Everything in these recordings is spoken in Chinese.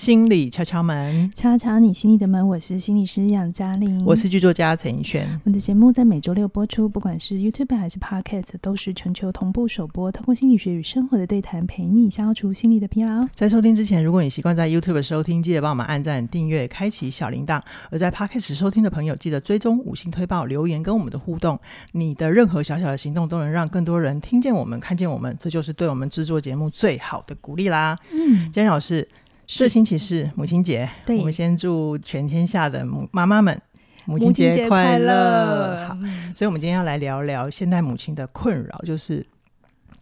心理敲敲门，敲敲你心里的门。我是心理师杨嘉玲，我是剧作家陈奕迅。我们的节目在每周六播出，不管是 YouTube 还是 Podcast，都是全球同步首播。透过心理学与生活的对谈，陪你消除心理的疲劳。在收听之前，如果你习惯在 YouTube 收听，记得帮我们按赞、订阅、开启小铃铛；而在 Podcast 收听的朋友，记得追踪五星推报、留言跟我们的互动。你的任何小小的行动，都能让更多人听见我们、看见我们，这就是对我们制作节目最好的鼓励啦。嗯，嘉玲老师。这星期是母亲节，对，我们先祝全天下的母妈妈们母亲节快乐。快乐好，所以，我们今天要来聊聊现代母亲的困扰，就是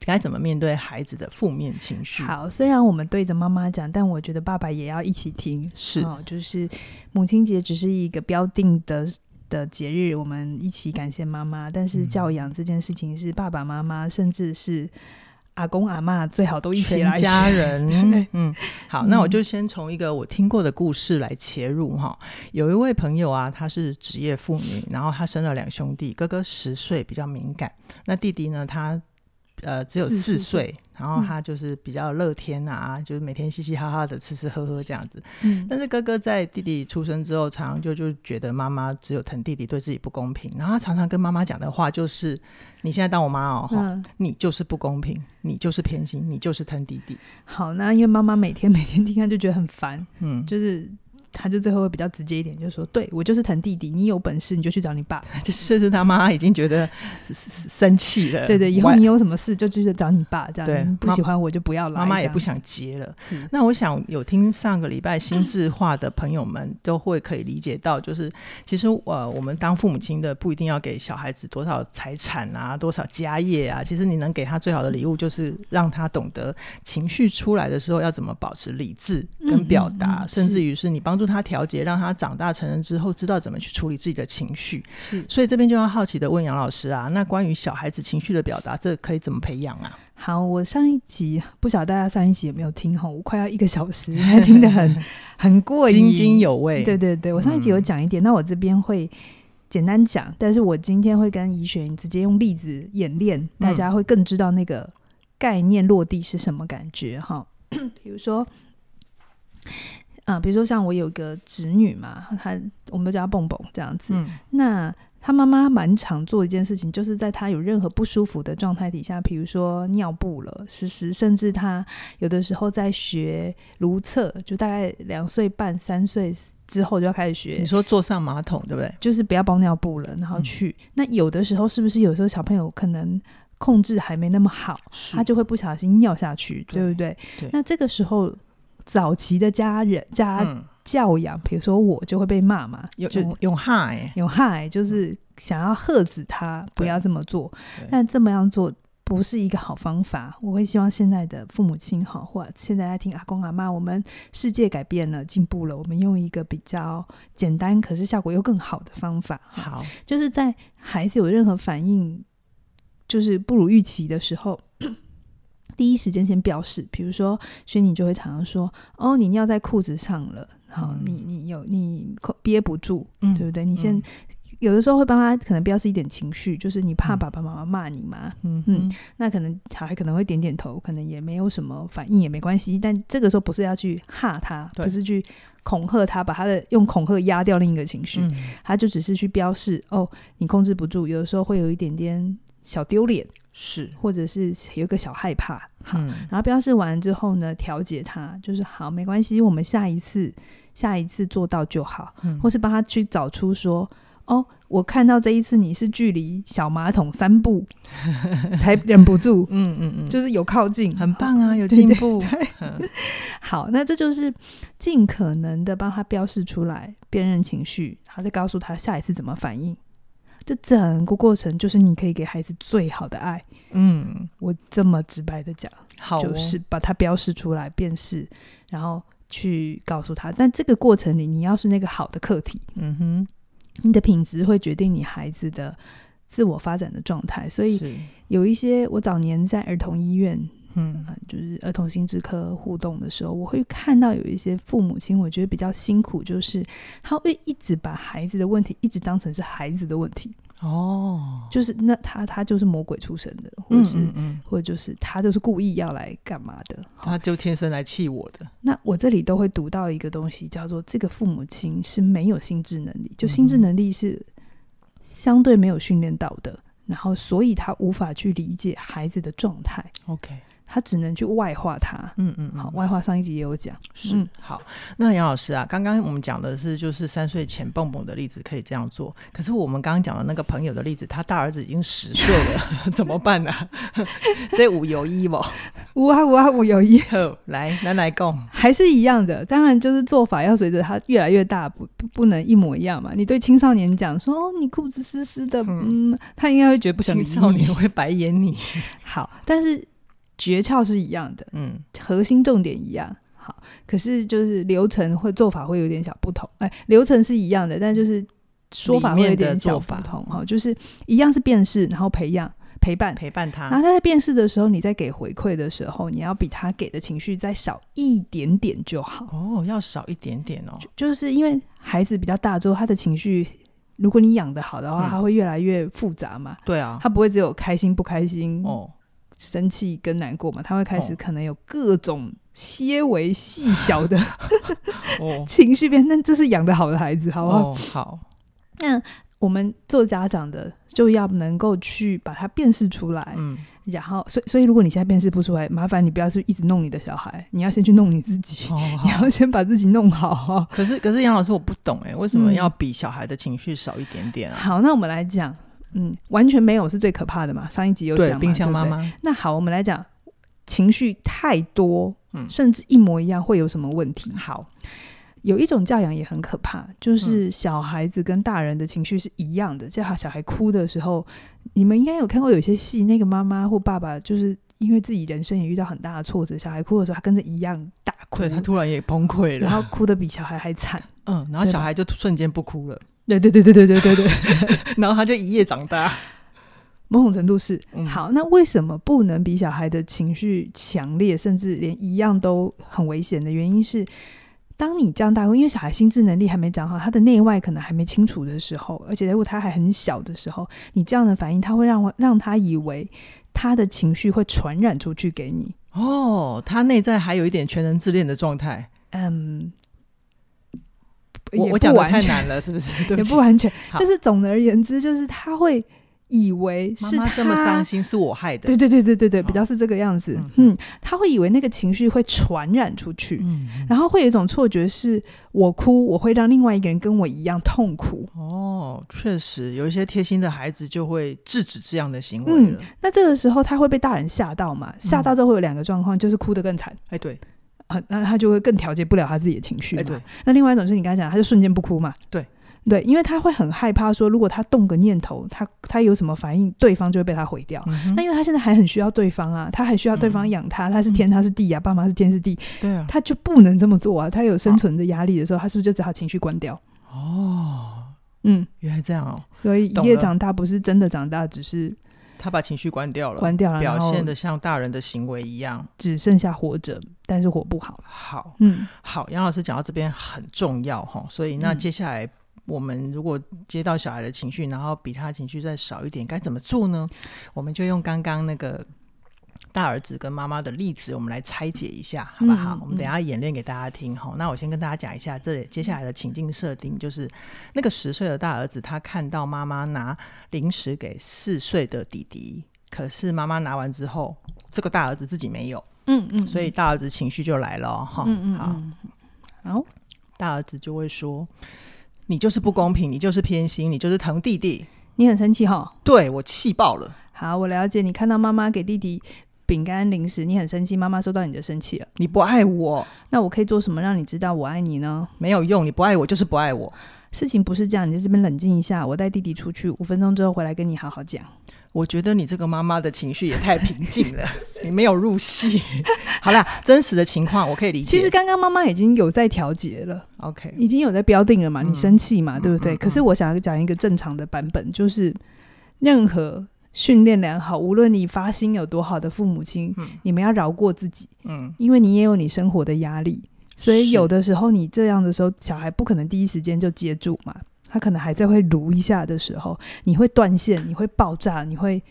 该怎么面对孩子的负面情绪。好，虽然我们对着妈妈讲，但我觉得爸爸也要一起听。是，哦，就是母亲节只是一个标定的的节日，我们一起感谢妈妈。但是教养这件事情是爸爸妈妈，甚至是。阿公阿妈最好都一起来，全家人。嗯，好，那我就先从一个我听过的故事来切入哈。有一位朋友啊，她是职业妇女，然后她生了两兄弟，哥哥十岁，比较敏感，那弟弟呢，他呃只有四岁。然后他就是比较乐天啊，嗯、就是每天嘻嘻哈哈的吃吃喝喝这样子。嗯，但是哥哥在弟弟出生之后，常常就就觉得妈妈只有疼弟弟，对自己不公平。然后他常常跟妈妈讲的话就是：“你现在当我妈哦，嗯、你就是不公平，你就是偏心，你就是疼弟弟。”好，那因为妈妈每天每天听他就觉得很烦，嗯，就是。他就最后会比较直接一点，就说：“对，我就是疼弟弟，你有本事你就去找你爸。”甚至他妈已经觉得 生气了。对对，以后你有什么事就去找你爸，这样对不喜欢我就不要来。妈妈也不想接了。是。那我想有听上个礼拜心智化的朋友们都会可以理解到，就是其实呃，我们当父母亲的不一定要给小孩子多少财产啊，多少家业啊。其实你能给他最好的礼物，就是让他懂得情绪出来的时候要怎么保持理智跟表达，嗯嗯嗯甚至于是你帮。帮助他调节，让他长大成人之后知道怎么去处理自己的情绪。是，所以这边就要好奇的问杨老师啊，那关于小孩子情绪的表达，这可以怎么培养啊？好，我上一集不晓得大家上一集有没有听哈？我快要一个小时，听得很 很过瘾，津津有味。对对对，我上一集有讲一点，嗯、那我这边会简单讲，但是我今天会跟怡璇直接用例子演练，大家会更知道那个概念落地是什么感觉哈。比如说。啊，比如说像我有个侄女嘛，她我们都叫她蹦蹦这样子。嗯、那她妈妈蛮常做一件事情，就是在她有任何不舒服的状态底下，比如说尿布了，时时，甚至她有的时候在学如厕，就大概两岁半、三岁之后就要开始学。你说坐上马桶对不对？就是不要包尿布了，然后去。嗯、那有的时候是不是有时候小朋友可能控制还没那么好，他就会不小心尿下去，对，对不对？对。那这个时候。早期的家人家教养，比如说我就会被骂嘛，有有有害，有害，就是想要喝止他不要这么做，但这么样做不是一个好方法。我会希望现在的父母亲好，或现在在听阿公阿妈，我们世界改变了，进步了，我们用一个比较简单，可是效果又更好的方法。好，就是在孩子有任何反应，就是不如预期的时候。第一时间先表示，比如说，所以你就会常常说：“哦，你尿在裤子上了，好，嗯、你你有你憋不住，嗯、对不对？”你先、嗯、有的时候会帮他可能标示一点情绪，就是你怕爸爸妈妈骂你嘛，嗯嗯，那可能小孩可能会点点头，可能也没有什么反应也没关系。但这个时候不是要去吓他，对不是去恐吓他，把他的用恐吓压掉另一个情绪，嗯、他就只是去标示：“哦，你控制不住。”有的时候会有一点点小丢脸。是，或者是有一个小害怕，好，嗯、然后标示完之后呢，调节他，就是好，没关系，我们下一次，下一次做到就好，嗯、或是帮他去找出说，哦，我看到这一次你是距离小马桶三步 才忍不住，嗯嗯嗯，就是有靠近，很棒啊，有进步，对对。对好，那这就是尽可能的帮他标示出来，辨认情绪，然后再告诉他下一次怎么反应。这整个过程就是你可以给孩子最好的爱。嗯，我这么直白的讲，好哦、就是把它标示出来，辨识，然后去告诉他。但这个过程里，你要是那个好的课题，嗯哼，你的品质会决定你孩子的自我发展的状态。所以有一些，我早年在儿童医院。嗯，就是儿童心智科互动的时候，我会看到有一些父母亲，我觉得比较辛苦，就是他会一直把孩子的问题一直当成是孩子的问题哦，就是那他他就是魔鬼出身的，或者是嗯嗯嗯或者就是他就是故意要来干嘛的，他就天生来气我的。那我这里都会读到一个东西，叫做这个父母亲是没有心智能力，就心智能力是相对没有训练到的，然后所以他无法去理解孩子的状态。OK。他只能去外化他，嗯嗯，好，外化上一集也有讲，是、嗯、好。那杨老师啊，刚刚我们讲的是就是三岁前蹦蹦的例子可以这样做，可是我们刚刚讲的那个朋友的例子，他大儿子已经十岁了，怎么办呢、啊？这五有一不？五啊五啊五有一，来来来共，还是一样的。当然就是做法要随着他越来越大，不不不能一模一样嘛。你对青少年讲说哦，你裤子湿湿的，嗯，嗯他应该会觉得不想理你，青少年会白眼你。好，但是。诀窍是一样的，嗯，核心重点一样，好，可是就是流程或做法会有点小不同，哎，流程是一样的，但就是说法会有点小不同，哈，就是一样是辨识，然后培养、陪伴、陪伴他，然后他在辨识的时候，你在给回馈的时候，你要比他给的情绪再少一点点就好，哦，要少一点点哦，就，就是因为孩子比较大之后，他的情绪，如果你养得好的话，他会越来越复杂嘛，对啊，他不会只有开心不开心哦。生气跟难过嘛，他会开始可能有各种些微细小的、哦、情绪变，那这是养得好的孩子，好不好？哦、好。那我们做家长的就要能够去把它辨识出来，嗯，然后，所以，所以如果你现在辨识不出来，麻烦你不要去一直弄你的小孩，你要先去弄你自己，哦、你要先把自己弄好。可是，可是杨老师，我不懂哎，为什么要比小孩的情绪少一点点啊？嗯、好，那我们来讲。嗯，完全没有是最可怕的嘛。上一集有讲嘛，冰箱妈妈。对对，那好，我们来讲情绪太多，嗯，甚至一模一样会有什么问题？好，有一种教养也很可怕，就是小孩子跟大人的情绪是一样的。嗯、叫他小孩哭的时候，你们应该有看过有些戏，那个妈妈或爸爸就是因为自己人生也遇到很大的挫折，小孩哭的时候，他跟着一样大哭，对，他突然也崩溃了，然后哭的比小孩还惨。嗯，然后小孩就瞬间不哭了。对对对对对对对对，然后他就一夜长大，某种程度是、嗯、好。那为什么不能比小孩的情绪强烈，甚至连一样都很危险的原因是，当你这样大，因为小孩心智能力还没长好，他的内外可能还没清楚的时候，而且如果他还很小的时候，你这样的反应，他会让我让他以为他的情绪会传染出去给你。哦，他内在还有一点全能自恋的状态。嗯。我我讲的太难了，是不是？也不完全，就是总而言之，就是他会以为是这么伤心是我害的。对对对对对对，比较是这个样子。嗯，他会以为那个情绪会传染出去，嗯，然后会有一种错觉，是我哭，我会让另外一个人跟我一样痛苦。哦，确实有一些贴心的孩子就会制止这样的行为了。那这个时候他会被大人吓到嘛？吓到之后会有两个状况，就是哭得更惨。哎，对。啊，那他就会更调节不了他自己的情绪对。那另外一种是你刚才讲，他就瞬间不哭嘛。对对，因为他会很害怕说，如果他动个念头，他他有什么反应，对方就会被他毁掉。嗯、那因为他现在还很需要对方啊，他还需要对方养他，嗯、他是天，他是地啊，爸妈是天是地。对啊。他就不能这么做啊，他有生存的压力的时候，他是不是就只好情绪关掉？哦，嗯，原来这样哦。所以一夜长大不是真的长大，只是。他把情绪关掉了，关掉了，表现的像大人的行为一样，只剩下活着，但是活不好。好，嗯，好，杨老师讲到这边很重要哈，所以那接下来我们如果接到小孩的情绪，然后比他情绪再少一点，该怎么做呢？我们就用刚刚那个。大儿子跟妈妈的例子，我们来拆解一下，好不好？嗯、我们等一下演练给大家听哈。嗯、那我先跟大家讲一下，这里接下来的情境设定就是，那个十岁的大儿子，他看到妈妈拿零食给四岁的弟弟，可是妈妈拿完之后，这个大儿子自己没有，嗯嗯，所以大儿子情绪就来了哈。嗯嗯，好，好，大儿子就会说：“你就是不公平，你就是偏心，你就是疼弟弟，你很生气哈？”对，我气爆了。好，我了解。你看到妈妈给弟弟。饼干零食，你很生气，妈妈收到你就生气了。你不爱我，那我可以做什么让你知道我爱你呢？没有用，你不爱我就是不爱我。事情不是这样，你在这边冷静一下，我带弟弟出去，五分钟之后回来跟你好好讲。我觉得你这个妈妈的情绪也太平静了，你没有入戏。好啦，真实的情况我可以理解。其实刚刚妈妈已经有在调节了，OK，已经有在标定了嘛，你生气嘛，嗯、对不对？嗯嗯嗯、可是我想要讲一个正常的版本，就是任何。训练良好，无论你发心有多好的父母亲，嗯、你们要饶过自己，嗯，因为你也有你生活的压力，所以有的时候你这样的时候，小孩不可能第一时间就接住嘛。他可能还在会撸一下的时候，你会断线，你会爆炸，你会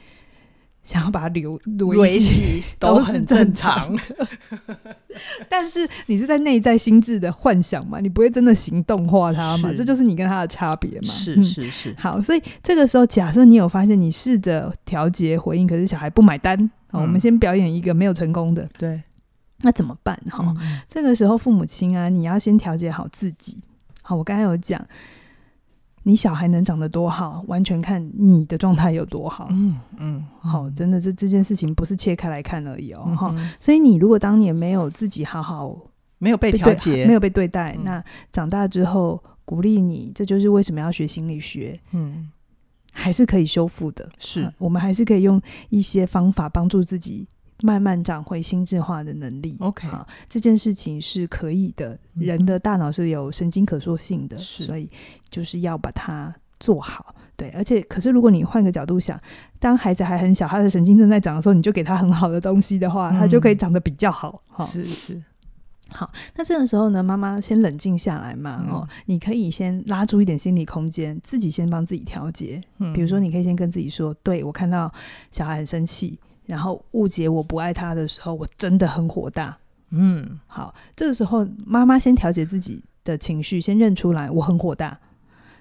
想要把它留维系，都很正常的。但是你是在内在心智的幻想嘛，你不会真的行动化它嘛？这就是你跟他的差别嘛。是是是。好，所以这个时候，假设你有发现你试着调节回应，可是小孩不买单。好，我们先表演一个没有成功的。对。那怎么办？哈，这个时候父母亲啊，你要先调节好自己。好，我刚才有讲。你小孩能长得多好，完全看你的状态有多好。嗯嗯，好，真的这这件事情不是切开来看而已哦。哈、嗯，所以你如果当年没有自己好好，没有被调节，没有被对待，嗯、那长大之后鼓励你，这就是为什么要学心理学。嗯，还是可以修复的。是、啊，我们还是可以用一些方法帮助自己。慢慢长回心智化的能力，OK，啊，这件事情是可以的。嗯、人的大脑是有神经可塑性的，所以就是要把它做好。对，而且可是如果你换个角度想，当孩子还很小，他的神经正在长的时候，你就给他很好的东西的话，嗯、他就可以长得比较好。哈，是是。好，那这个时候呢，妈妈先冷静下来嘛，嗯、哦，你可以先拉出一点心理空间，自己先帮自己调节。嗯，比如说，你可以先跟自己说：“对，我看到小孩很生气。”然后误解我不爱他的时候，我真的很火大。嗯，好，这个时候妈妈先调节自己的情绪，先认出来我很火大，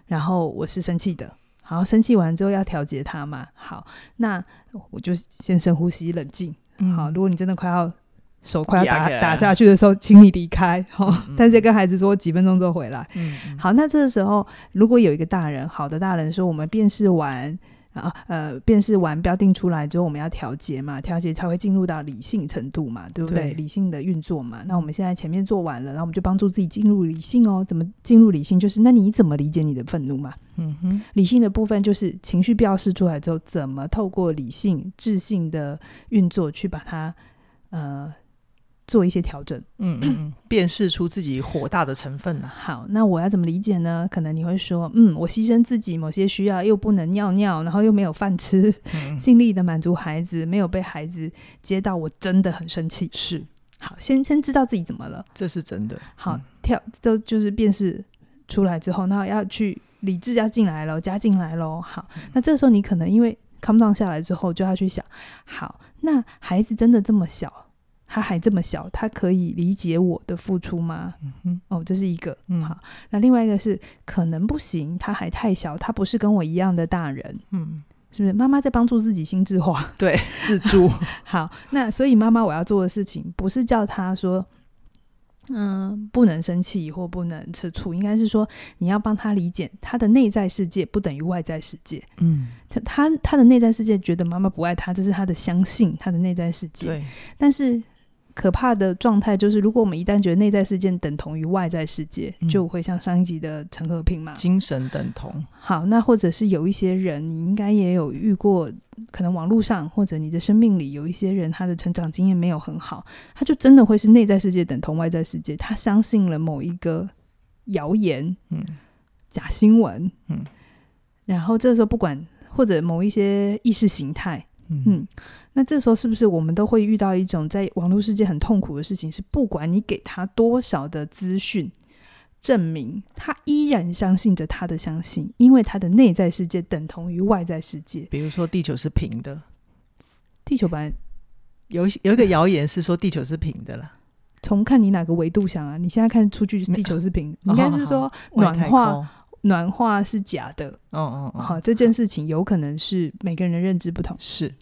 然后我是生气的。好，生气完之后要调节他嘛。好，那我就先深呼吸，冷静。嗯、好，如果你真的快要手快要打打下去的时候，请你离开。好，嗯、但是跟孩子说几分钟之后回来。嗯，好，那这个时候如果有一个大人，好的大人说，我们辨识完。啊，呃，辨识完标定出来之后，我们要调节嘛，调节才会进入到理性程度嘛，对不对？对，理性的运作嘛。那我们现在前面做完了，然后我们就帮助自己进入理性哦。怎么进入理性？就是那你怎么理解你的愤怒嘛？嗯哼，理性的部分就是情绪标示出来之后，怎么透过理性、智性的运作去把它，呃。做一些调整，嗯嗯，辨识出自己火大的成分。好，那我要怎么理解呢？可能你会说，嗯，我牺牲自己某些需要，又不能尿尿，然后又没有饭吃，嗯、尽力的满足孩子，没有被孩子接到，我真的很生气。是，好，先先知道自己怎么了，这是真的。好，跳都就是辨识出来之后，那要去理智要进来了，加进来喽。好，那这个时候你可能因为 calm down 下来之后，就要去想，好，那孩子真的这么小？他还这么小，他可以理解我的付出吗？嗯哼，哦，这是一个。嗯，好，那另外一个是可能不行，他还太小，他不是跟我一样的大人。嗯，是不是？妈妈在帮助自己心智化，对，自助。好，那所以妈妈我要做的事情，不是叫他说，嗯，不能生气或不能吃醋，应该是说你要帮他理解他的内在世界不等于外在世界。嗯，他他的内在世界觉得妈妈不爱他，这是他的相信，他的内在世界。对，但是。可怕的状态就是，如果我们一旦觉得内在事件等同于外在世界，嗯、就会像上一集的陈和平嘛，精神等同。好，那或者是有一些人，你应该也有遇过，可能网络上或者你的生命里有一些人，他的成长经验没有很好，他就真的会是内在世界等同外在世界，他相信了某一个谣言，嗯，假新闻，嗯，然后这时候不管或者某一些意识形态，嗯。嗯那这时候是不是我们都会遇到一种在网络世界很痛苦的事情？是不管你给他多少的资讯证明，他依然相信着他的相信，因为他的内在世界等同于外在世界。比如说地球是平的，地球本来有有一个谣言是说地球是平的了。从看你哪个维度想啊？你现在看出去地球是平，应该是说暖化暖化是假的。哦哦哦，好，这件事情有可能是每个人的认知不同。是。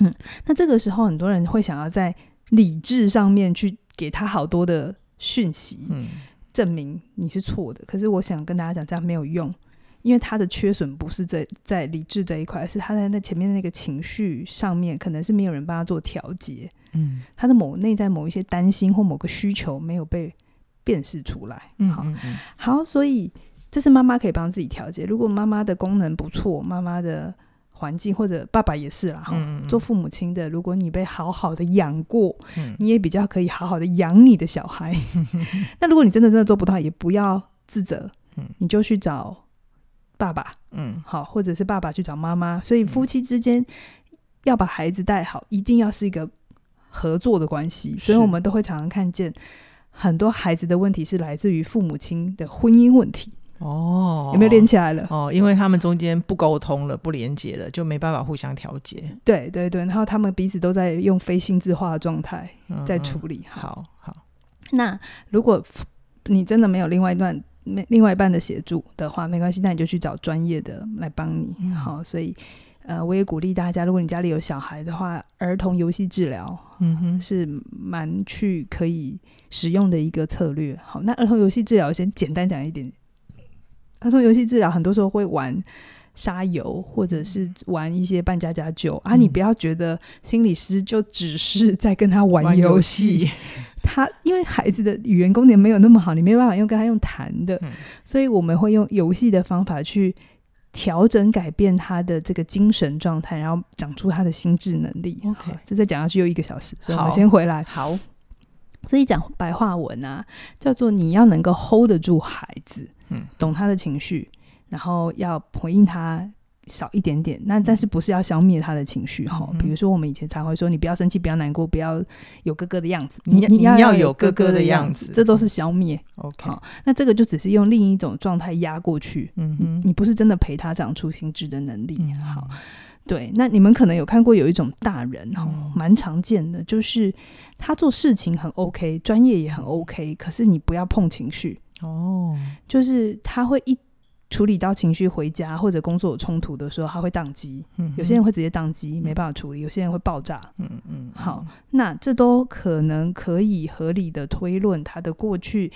嗯，那这个时候很多人会想要在理智上面去给他好多的讯息，嗯，证明你是错的。可是我想跟大家讲，这样没有用，因为他的缺损不是在在理智这一块，而是他在那前面的那个情绪上面，可能是没有人帮他做调节，嗯，他的某内在某一些担心或某个需求没有被辨识出来，嗯，好，嗯，好，所以这是妈妈可以帮自己调节。如果妈妈的功能不错，妈妈的。环境或者爸爸也是啦，哈、嗯，做父母亲的，如果你被好好的养过，嗯、你也比较可以好好的养你的小孩。嗯、那如果你真的真的做不到，也不要自责，嗯、你就去找爸爸，嗯，好，或者是爸爸去找妈妈。所以夫妻之间要把孩子带好，一定要是一个合作的关系。所以我们都会常常看见很多孩子的问题是来自于父母亲的婚姻问题。哦，有没有连起来了？哦，因为他们中间不沟通了，不连接了，就没办法互相调节。对对对，然后他们彼此都在用非心智化的状态在处理。嗯、好好，那如果你真的没有另外一段、另外一半的协助的话，没关系，那你就去找专业的来帮你。嗯、好，所以呃，我也鼓励大家，如果你家里有小孩的话，儿童游戏治疗，嗯哼，是蛮去可以使用的一个策略。好，那儿童游戏治疗先简单讲一点。儿童游戏治疗很多时候会玩沙游，或者是玩一些扮家家酒、嗯、啊。你不要觉得心理师就只是在跟他玩游戏，他因为孩子的语言功能没有那么好，你没有办法用跟他用谈的、嗯，所以我们会用游戏的方法去调整、改变他的这个精神状态，然后长出他的心智能力。OK，这再讲下去又一个小时，所以我们先回来。好，这一讲白话文啊，叫做你要能够 hold 得住孩子。嗯，懂他的情绪，然后要回应他少一点点。那但是不是要消灭他的情绪哈、嗯？比如说我们以前常会说，你不要生气，不要难过，不要有哥哥的样子。你你要有哥哥的样子，这都是消灭。OK，好，那这个就只是用另一种状态压过去。嗯哼，你不是真的陪他长出心智的能力。嗯、好，对。那你们可能有看过有一种大人哦，蛮、嗯、常见的，就是他做事情很 OK，专业也很 OK，可是你不要碰情绪。哦，就是他会一处理到情绪回家或者工作有冲突的时候，他会宕机。嗯，有些人会直接宕机，没办法处理；有些人会爆炸。嗯嗯。好，那这都可能可以合理的推论，他的过去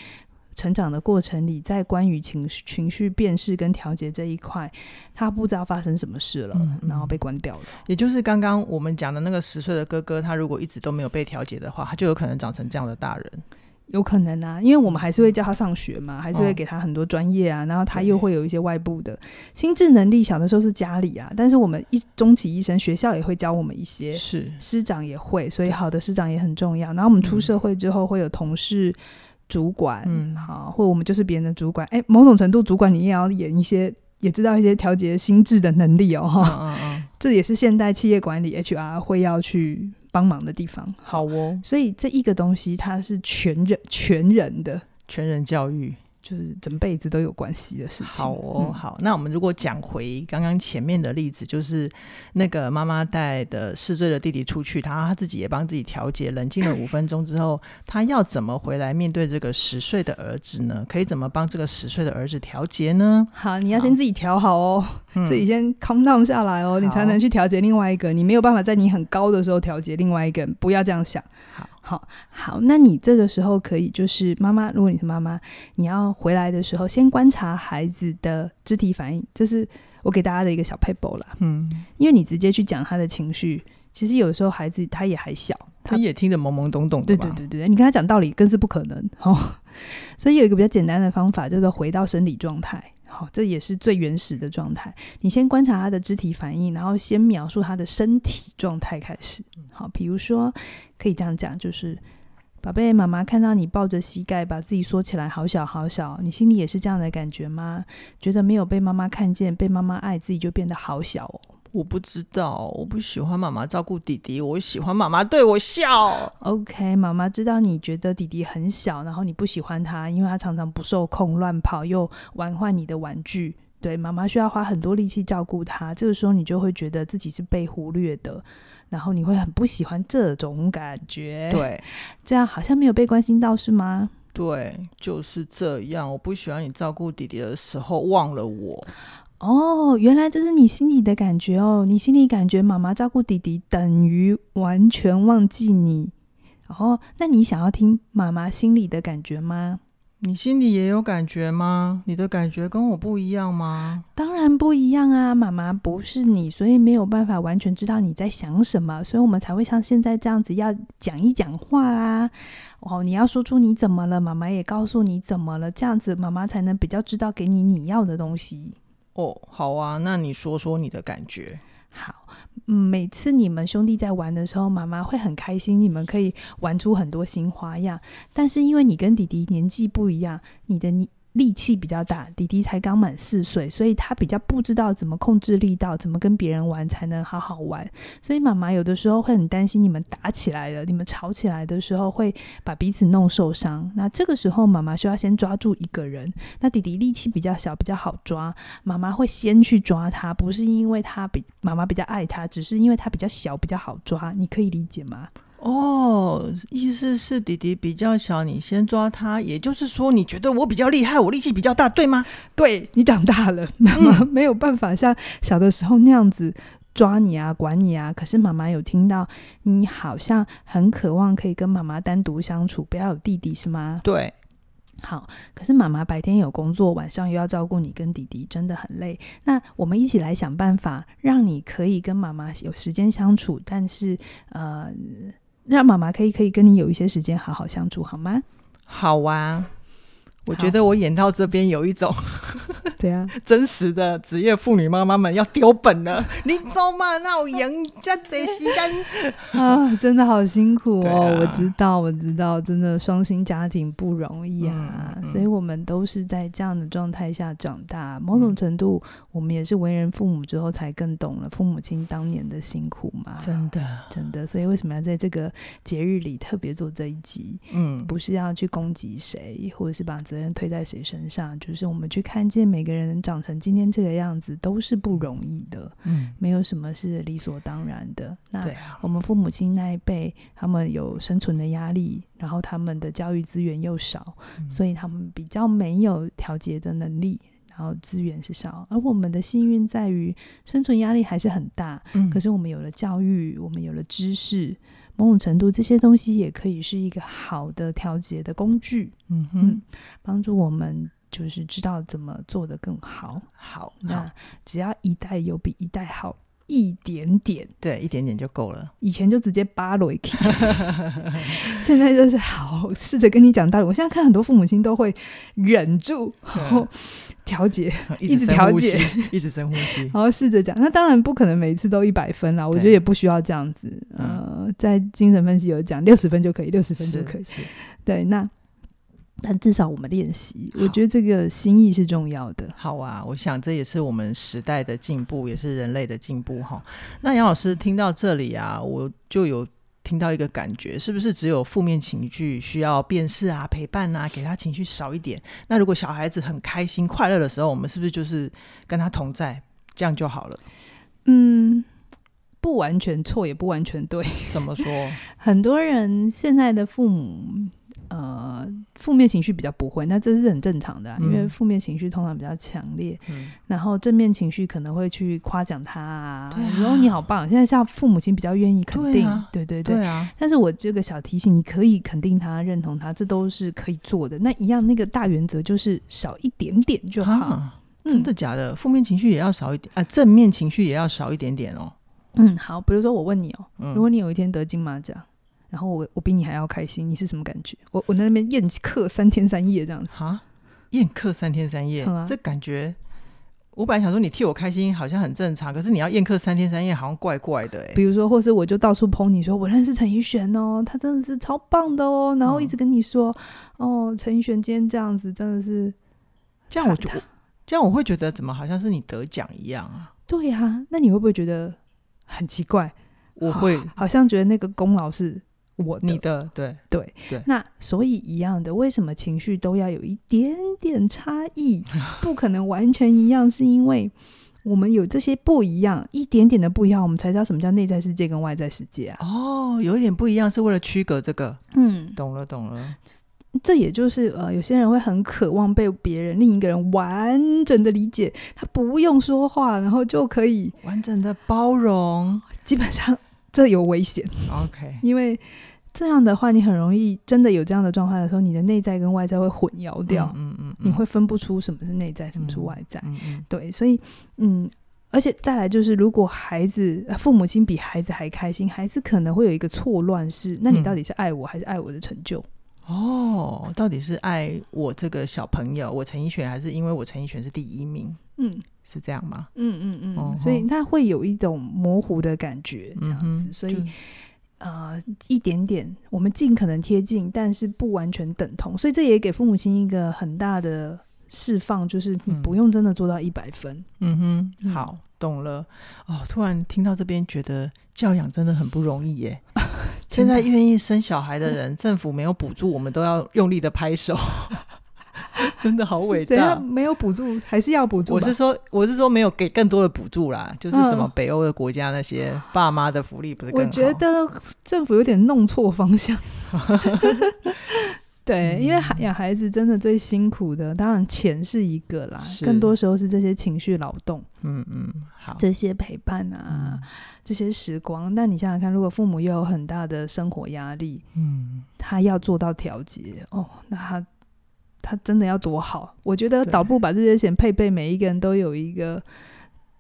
成长的过程里，在关于情绪情绪辨识跟调节这一块，他不知道发生什么事了，嗯嗯，然后被关掉了。也就是刚刚我们讲的那个十岁的哥哥，他如果一直都没有被调节的话，他就有可能长成这样的大人。有可能啊，因为我们还是会叫他上学嘛，还是会给他很多专业啊，然后他又会有一些外部的心智能力。小的时候是家里啊，但是我们一终其一生，学校也会教我们一些，是师长也会，所以好的师长也很重要。然后我们出社会之后会有同事、主管，嗯，好，或我们就是别人的主管。哎，某种程度主管你也要演一些，也知道一些调节心智的能力哦，哈，嗯嗯，这也是现代企业管理 HR 会要去。帮忙的地方，好哦。所以这一个东西，它是全人、全人的全人教育。就是整辈子都有关系的事情。好哦，嗯、好。那我们如果讲回刚刚前面的例子，就是那个妈妈带的四岁的弟弟出去，他他自己也帮自己调节，冷静了五分钟之后，他要怎么回来面对这个十岁的儿子呢？可以怎么帮这个十岁的儿子调节呢？好，你要先自己调好哦，自己先 calm down 下来哦，你才能去调节另外一个。你没有办法在你很高的时候调节另外一个，不要这样想。好。好好，那你这个时候可以就是妈妈，如果你是妈妈，你要回来的时候，先观察孩子的肢体反应，这是我给大家的一个小撇步啦。嗯，因为你直接去讲他的情绪，其实有时候孩子他也还小，他也听得懵懵懂懂的。对对对对，你跟他讲道理更是不可能哦。所以有一个比较简单的方法，叫做回到生理状态。好，这也是最原始的状态。你先观察他的肢体反应，然后先描述他的身体状态开始。好，比如说可以这样讲，就是宝贝，妈妈看到你抱着膝盖，把自己缩起来，好小好小，你心里也是这样的感觉吗？觉得没有被妈妈看见，被妈妈爱，自己就变得好小哦。我不知道，我不喜欢妈妈照顾弟弟，我喜欢妈妈对我笑。OK，妈妈知道你觉得弟弟很小，然后你不喜欢他，因为他常常不受控，乱跑又玩坏你的玩具。对，妈妈需要花很多力气照顾他，这个时候你就会觉得自己是被忽略的，然后你会很不喜欢这种感觉。对，这样好像没有被关心到，是吗？对，就是这样。我不喜欢你照顾弟弟的时候忘了我。哦，原来这是你心里的感觉哦。你心里感觉妈妈照顾弟弟等于完全忘记你。哦，那你想要听妈妈心里的感觉吗？你心里也有感觉吗？你的感觉跟我不一样吗？当然不一样啊。妈妈不是你，所以没有办法完全知道你在想什么，所以我们才会像现在这样子要讲一讲话啊。哦，你要说出你怎么了，妈妈也告诉你怎么了，这样子妈妈才能比较知道给你你要的东西。哦，好啊，那你说说你的感觉。好，每次你们兄弟在玩的时候，妈妈会很开心，你们可以玩出很多新花样。但是因为你跟弟弟年纪不一样，你的力气比较大，弟弟才刚满四岁，所以他比较不知道怎么控制力道，怎么跟别人玩才能好好玩。所以妈妈有的时候会很担心你们打起来了，你们吵起来的时候会把彼此弄受伤。那这个时候妈妈需要先抓住一个人。那弟弟力气比较小，比较好抓，妈妈会先去抓他，不是因为他比妈妈比较爱他，只是因为他比较小，比较好抓。你可以理解吗？哦，意思是弟弟比较小，你先抓他，也就是说，你觉得我比较厉害，我力气比较大，对吗？对，你长大了，妈妈没有办法像小的时候那样子抓你啊、管你啊。可是妈妈有听到，你好像很渴望可以跟妈妈单独相处，不要有弟弟，是吗？对。好，可是妈妈白天有工作，晚上又要照顾你跟弟弟，真的很累。那我们一起来想办法，让你可以跟妈妈有时间相处，但是呃。让妈妈可以可以跟你有一些时间好好相处，好吗？好啊。我觉得我演到这边有一种，对啊，真实的职业妇女妈妈们要丢本了。你走嘛，那我赢这这时间啊，真的好辛苦哦。啊、我知道，我知道，真的双薪家庭不容易啊。嗯嗯、所以我们都是在这样的状态下长大，某种程度，我们也是为人父母之后才更懂了父母亲当年的辛苦嘛。真的，真的。所以为什么要在这个节日里特别做这一集？嗯，不是要去攻击谁，或者是把责人推在谁身上？就是我们去看见每个人长成今天这个样子，都是不容易的。嗯，没有什么是理所当然的。那我们父母亲那一辈，他们有生存的压力，然后他们的教育资源又少，嗯、所以他们比较没有调节的能力，然后资源是少。而我们的幸运在于生存压力还是很大，嗯、可是我们有了教育，我们有了知识。某种程度，这些东西也可以是一个好的调节的工具，嗯哼嗯，帮助我们就是知道怎么做得更好。好，那只要一代有比一代好一点点，对，一点点就够了。以前就直接扒了一 现在就是好试着跟你讲道理。我现在看很多父母亲都会忍住，然后调节，一直调节，一直深呼吸，然后试着讲。那当然不可能每次都一百分啦，我觉得也不需要这样子。呃，在精神分析有讲，六十分就可以，六十分就可以。对，那但至少我们练习，我觉得这个心意是重要的。好啊，我想这也是我们时代的进步，也是人类的进步哈。那杨老师听到这里啊，我就有。听到一个感觉，是不是只有负面情绪需要辨识啊、陪伴啊，给他情绪少一点？那如果小孩子很开心、快乐的时候，我们是不是就是跟他同在，这样就好了？嗯，不完全错，也不完全对。怎么说？很多人现在的父母。呃，负面情绪比较不会，那这是很正常的，啊，嗯、因为负面情绪通常比较强烈。嗯，然后正面情绪可能会去夸奖他啊，然后、啊、你好棒。现在像父母亲比较愿意肯定，对，啊、对对对，对啊。但是我这个小提醒，你可以肯定他、认同他，这都是可以做的。那一样，那个大原则就是少一点点就好。真的假的？负面情绪也要少一点啊，正面情绪也要少一点点哦。嗯，好，比如说我问你哦，嗯、如果你有一天得金马奖。然后我我比你还要开心，你是什么感觉？我我在那边宴客三天三夜这样子哈，宴客三天三夜，这感觉我本来想说你替我开心好像很正常，可是你要宴客三天三夜好像怪怪的哎。比如说，或是我就到处 po 你说我认识陈奕迅哦，他真的是超棒的哦，然后一直跟你说、嗯、哦，陈奕迅今天这样子真的是这样，我就这样我会觉得怎么好像是你得奖一样啊？对呀、啊，那你会不会觉得很奇怪？我会好，好像觉得那个功劳是。我的你的对对对，对那所以一样的，为什么情绪都要有一点点差异？不可能完全一样，是因为我们有这些不一样，一点点的不一样，我们才知道什么叫内在世界跟外在世界啊。哦，有一点不一样，是为了区隔这个。嗯，懂了懂了。这也就是呃，有些人会很渴望被别人另一个人完整的理解，他不用说话，然后就可以完整的包容。基本上这有危险。OK，因为。这样的话，你很容易真的有这样的状态的时候，你的内在跟外在会混淆掉，嗯嗯，嗯嗯，你会分不出什么是内在，什么是外在，嗯嗯，对，所以嗯，而且再来就是，如果孩子父母亲比孩子还开心，孩子可能会有一个错乱是，那你到底是爱我还是爱我的成就？哦，到底是爱我这个小朋友，我陈奕迅，还是因为我陈奕迅是第一名？嗯，是这样吗？嗯嗯嗯，所以他会有一种模糊的感觉，这样子，嗯、所以。呃，一点点，我们尽可能贴近，但是不完全等同，所以这也给父母亲一个很大的释放，就是你不用真的做到一百分。嗯哼，嗯好，懂了。哦，突然听到这边，觉得教养真的很不容易耶。现在愿意生小孩的人，政府没有补助，我们都要用力的拍手。真的好伟大！没有补助还是要补助？我是说，我是说没有给更多的补助啦，就是什么北欧的国家那些 爸妈的福利不是更好？我觉得政府有点弄错方向。对，嗯、因为养孩子真的最辛苦的，当然钱是一个啦，更多时候是这些情绪劳动。嗯嗯，好，这些陪伴啊，嗯、这些时光。那你想想看，如果父母又有很大的生活压力，嗯，他要做到调节哦，那他。他真的要多好？我觉得导不把这些钱配备每一个人都有一个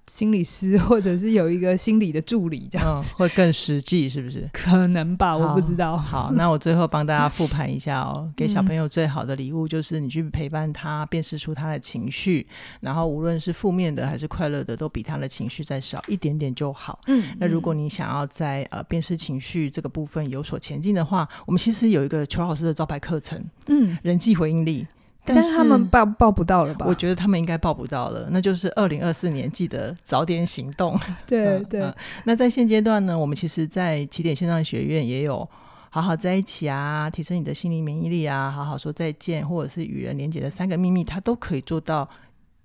心理师，或者是有一个心理的助理，这样、嗯、会更实际，是不是？可能吧，我不知道。好，那我最后帮大家复盘一下哦。给小朋友最好的礼物就是你去陪伴他，辨识出他的情绪，然后无论是负面的还是快乐的，都比他的情绪再少一点点就好。嗯，那如果你想要在呃辨识情绪这个部分有所前进的话，我们其实有一个邱老师的招牌课程，嗯，人际回应力。但是他们报报不到了吧？我觉得他们应该报不到了。那就是二零二四年，记得早点行动。对 对、嗯嗯。那在现阶段呢，我们其实，在起点线上学院也有好好在一起啊，提升你的心理免疫力啊，好好说再见，或者是与人连接的三个秘密，它都可以做到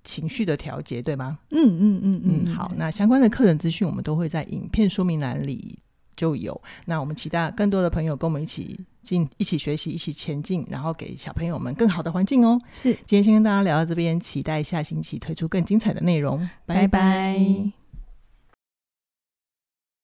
情绪的调节，对吗？嗯嗯嗯嗯，嗯，嗯。好，那相关的课程资讯，我们都会在影片说明栏里就有。那我们期待更多的朋友跟我们一起。进一起学习，一起前进，然后给小朋友们更好的环境哦。是，今天先跟大家聊到这边，期待下星期推出更精彩的内容。拜拜。拜拜。